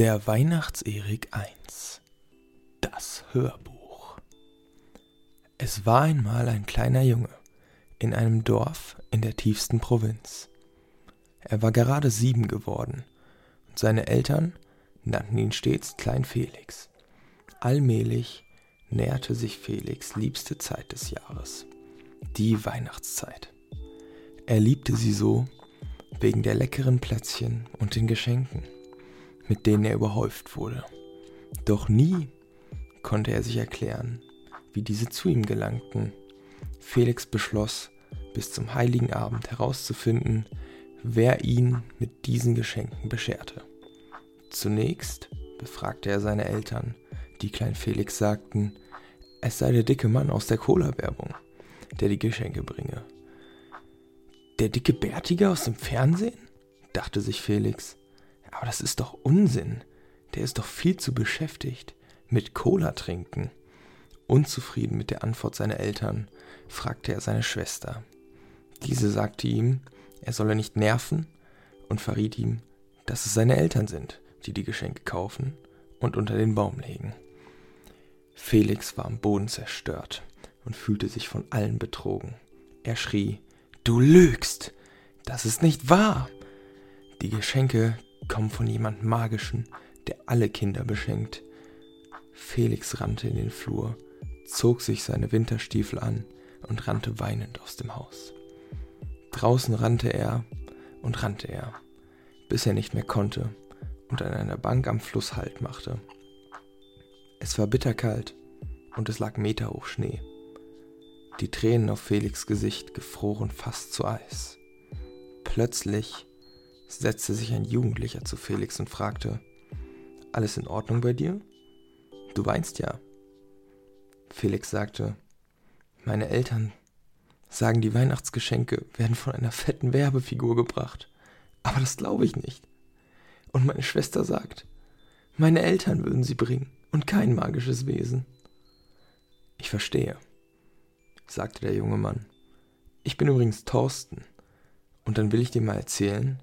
Der Weihnachtserik 1 Das Hörbuch Es war einmal ein kleiner Junge in einem Dorf in der tiefsten Provinz. Er war gerade sieben geworden und seine Eltern nannten ihn stets Klein Felix. Allmählich näherte sich Felix liebste Zeit des Jahres, die Weihnachtszeit. Er liebte sie so wegen der leckeren Plätzchen und den Geschenken mit denen er überhäuft wurde. Doch nie konnte er sich erklären, wie diese zu ihm gelangten. Felix beschloss, bis zum heiligen Abend herauszufinden, wer ihn mit diesen Geschenken bescherte. Zunächst befragte er seine Eltern, die Klein Felix sagten, es sei der dicke Mann aus der Cola-Werbung, der die Geschenke bringe. Der dicke Bärtige aus dem Fernsehen? dachte sich Felix. Aber das ist doch Unsinn. Der ist doch viel zu beschäftigt mit Cola trinken. Unzufrieden mit der Antwort seiner Eltern fragte er seine Schwester. Diese sagte ihm, er solle nicht nerven und verriet ihm, dass es seine Eltern sind, die die Geschenke kaufen und unter den Baum legen. Felix war am Boden zerstört und fühlte sich von allen betrogen. Er schrie, Du lügst! Das ist nicht wahr! Die Geschenke kommen von jemand Magischen, der alle Kinder beschenkt. Felix rannte in den Flur, zog sich seine Winterstiefel an und rannte weinend aus dem Haus. Draußen rannte er und rannte er, bis er nicht mehr konnte und an einer Bank am Fluss Halt machte. Es war bitterkalt und es lag meterhoch Schnee. Die Tränen auf Felix Gesicht gefroren fast zu Eis. Plötzlich setzte sich ein Jugendlicher zu Felix und fragte, Alles in Ordnung bei dir? Du weinst ja. Felix sagte, Meine Eltern sagen, die Weihnachtsgeschenke werden von einer fetten Werbefigur gebracht. Aber das glaube ich nicht. Und meine Schwester sagt, meine Eltern würden sie bringen und kein magisches Wesen. Ich verstehe, sagte der junge Mann. Ich bin übrigens Thorsten. Und dann will ich dir mal erzählen,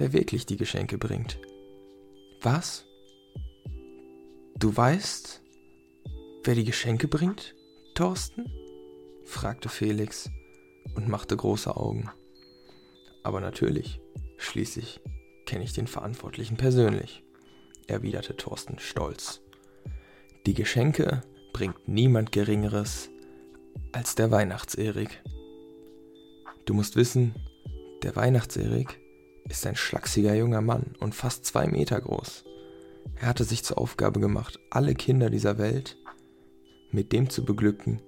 wer wirklich die Geschenke bringt. Was? Du weißt, wer die Geschenke bringt, Thorsten? fragte Felix und machte große Augen. Aber natürlich, schließlich kenne ich den Verantwortlichen persönlich, erwiderte Thorsten stolz. Die Geschenke bringt niemand Geringeres als der Weihnachtserik. Du musst wissen, der Weihnachtserik ist ein schlachsiger junger Mann und fast zwei Meter groß. Er hatte sich zur Aufgabe gemacht, alle Kinder dieser Welt mit dem zu beglücken,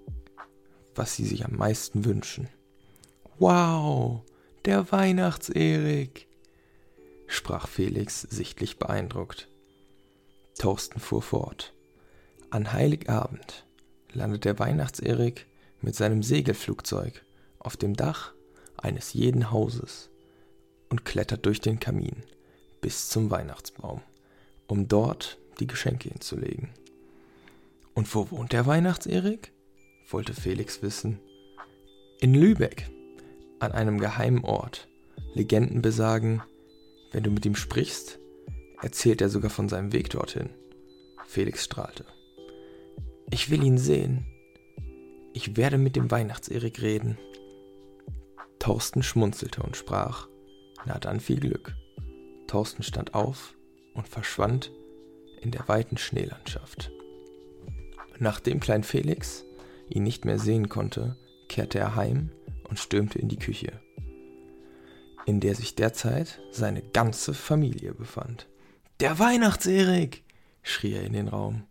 was sie sich am meisten wünschen. Wow, der Weihnachtserik, sprach Felix sichtlich beeindruckt. Thorsten fuhr fort. An Heiligabend landet der Weihnachtserik mit seinem Segelflugzeug auf dem Dach eines jeden Hauses und klettert durch den Kamin bis zum Weihnachtsbaum, um dort die Geschenke hinzulegen. Und wo wohnt der Weihnachtserik? wollte Felix wissen. In Lübeck, an einem geheimen Ort. Legenden besagen, wenn du mit ihm sprichst, erzählt er sogar von seinem Weg dorthin. Felix strahlte. Ich will ihn sehen. Ich werde mit dem Weihnachtserik reden. Thorsten schmunzelte und sprach, na dann viel Glück. Thorsten stand auf und verschwand in der weiten Schneelandschaft. Nachdem Klein Felix ihn nicht mehr sehen konnte, kehrte er heim und stürmte in die Küche, in der sich derzeit seine ganze Familie befand. Der Weihnachtserik! schrie er in den Raum.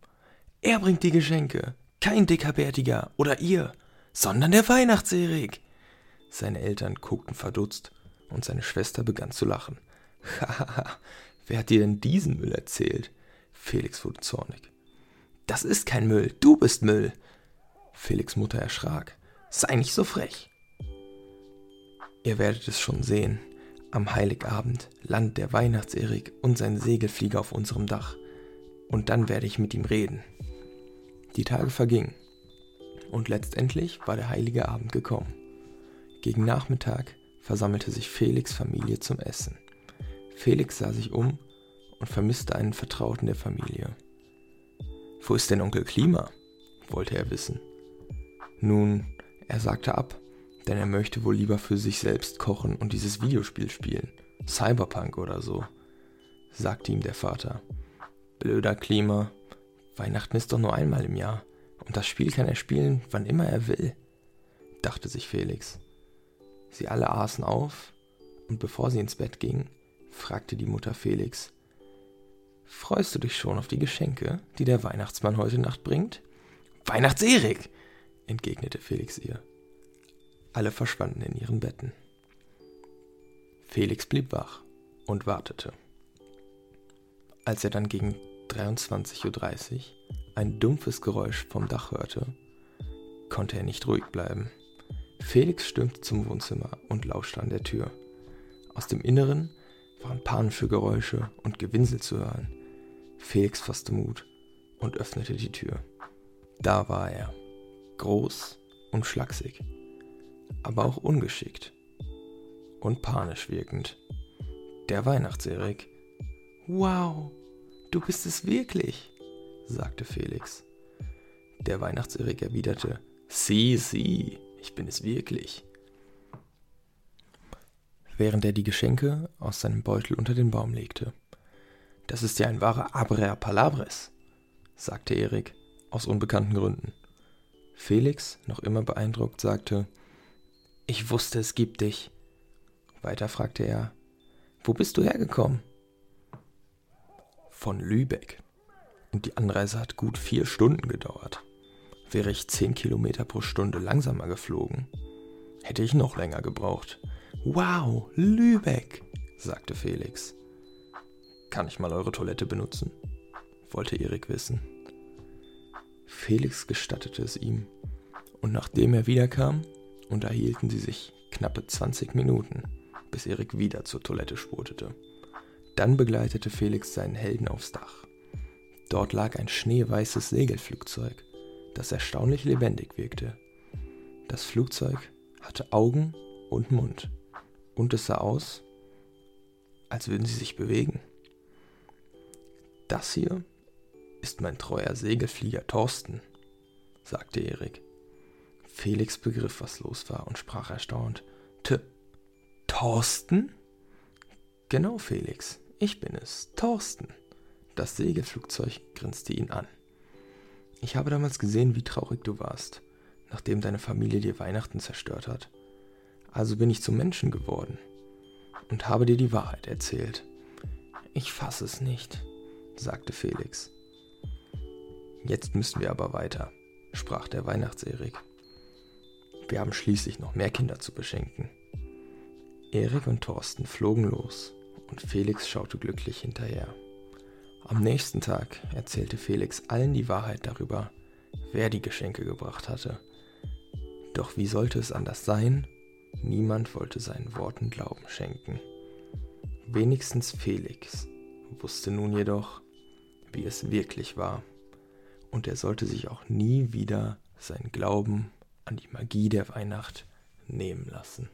Er bringt die Geschenke, kein dicker Bärtiger oder ihr, sondern der Weihnachtserik! Seine Eltern guckten verdutzt und seine Schwester begann zu lachen. Hahaha, wer hat dir denn diesen Müll erzählt? Felix wurde zornig. Das ist kein Müll, du bist Müll. Felix Mutter erschrak. Sei nicht so frech. Ihr werdet es schon sehen. Am Heiligabend landet der Weihnachtserik und sein Segelflieger auf unserem Dach. Und dann werde ich mit ihm reden. Die Tage vergingen. Und letztendlich war der heilige Abend gekommen. Gegen Nachmittag versammelte sich Felix Familie zum Essen. Felix sah sich um und vermisste einen Vertrauten der Familie. Wo ist denn Onkel Klima? wollte er wissen. Nun, er sagte ab, denn er möchte wohl lieber für sich selbst kochen und dieses Videospiel spielen. Cyberpunk oder so, sagte ihm der Vater. Blöder Klima. Weihnachten ist doch nur einmal im Jahr. Und das Spiel kann er spielen, wann immer er will, dachte sich Felix. Sie alle aßen auf, und bevor sie ins Bett ging, fragte die Mutter Felix, Freust du dich schon auf die Geschenke, die der Weihnachtsmann heute Nacht bringt? Weihnachtserik! entgegnete Felix ihr. Alle verschwanden in ihren Betten. Felix blieb wach und wartete. Als er dann gegen 23.30 Uhr ein dumpfes Geräusch vom Dach hörte, konnte er nicht ruhig bleiben. Felix stürmte zum Wohnzimmer und lauschte an der Tür. Aus dem Inneren waren panische Geräusche und Gewinsel zu hören. Felix fasste Mut und öffnete die Tür. Da war er, groß und schlaksig, aber auch ungeschickt und panisch wirkend. Der Weihnachtserik. Wow, du bist es wirklich, sagte Felix. Der Weihnachtserik erwiderte, Sie, Sie, ich bin es wirklich. Während er die Geschenke aus seinem Beutel unter den Baum legte. Das ist ja ein wahrer Abrea Palabres, sagte Erik, aus unbekannten Gründen. Felix, noch immer beeindruckt, sagte, Ich wusste, es gibt dich. Weiter fragte er, Wo bist du hergekommen? Von Lübeck. Und die Anreise hat gut vier Stunden gedauert. Wäre ich zehn Kilometer pro Stunde langsamer geflogen, hätte ich noch länger gebraucht. Wow, Lübeck, sagte Felix. Kann ich mal eure Toilette benutzen? wollte Erik wissen. Felix gestattete es ihm, und nachdem er wiederkam, unterhielten sie sich knappe 20 Minuten, bis Erik wieder zur Toilette spurtete. Dann begleitete Felix seinen Helden aufs Dach. Dort lag ein schneeweißes Segelflugzeug, das erstaunlich lebendig wirkte. Das Flugzeug hatte Augen und Mund, und es sah aus, als würden sie sich bewegen. Das hier ist mein treuer Segelflieger Thorsten, sagte Erik. Felix begriff, was los war und sprach erstaunt. T Thorsten? Genau, Felix, ich bin es, Thorsten. Das Segelflugzeug grinste ihn an. Ich habe damals gesehen, wie traurig du warst, nachdem deine Familie dir Weihnachten zerstört hat. Also bin ich zum Menschen geworden und habe dir die Wahrheit erzählt. Ich fasse es nicht, sagte Felix. Jetzt müssen wir aber weiter, sprach der Weihnachtserik. Wir haben schließlich noch mehr Kinder zu beschenken. Erik und Thorsten flogen los und Felix schaute glücklich hinterher. Am nächsten Tag erzählte Felix allen die Wahrheit darüber, wer die Geschenke gebracht hatte. Doch wie sollte es anders sein? Niemand wollte seinen Worten Glauben schenken. Wenigstens Felix wusste nun jedoch, wie es wirklich war und er sollte sich auch nie wieder seinen Glauben an die Magie der Weihnacht nehmen lassen.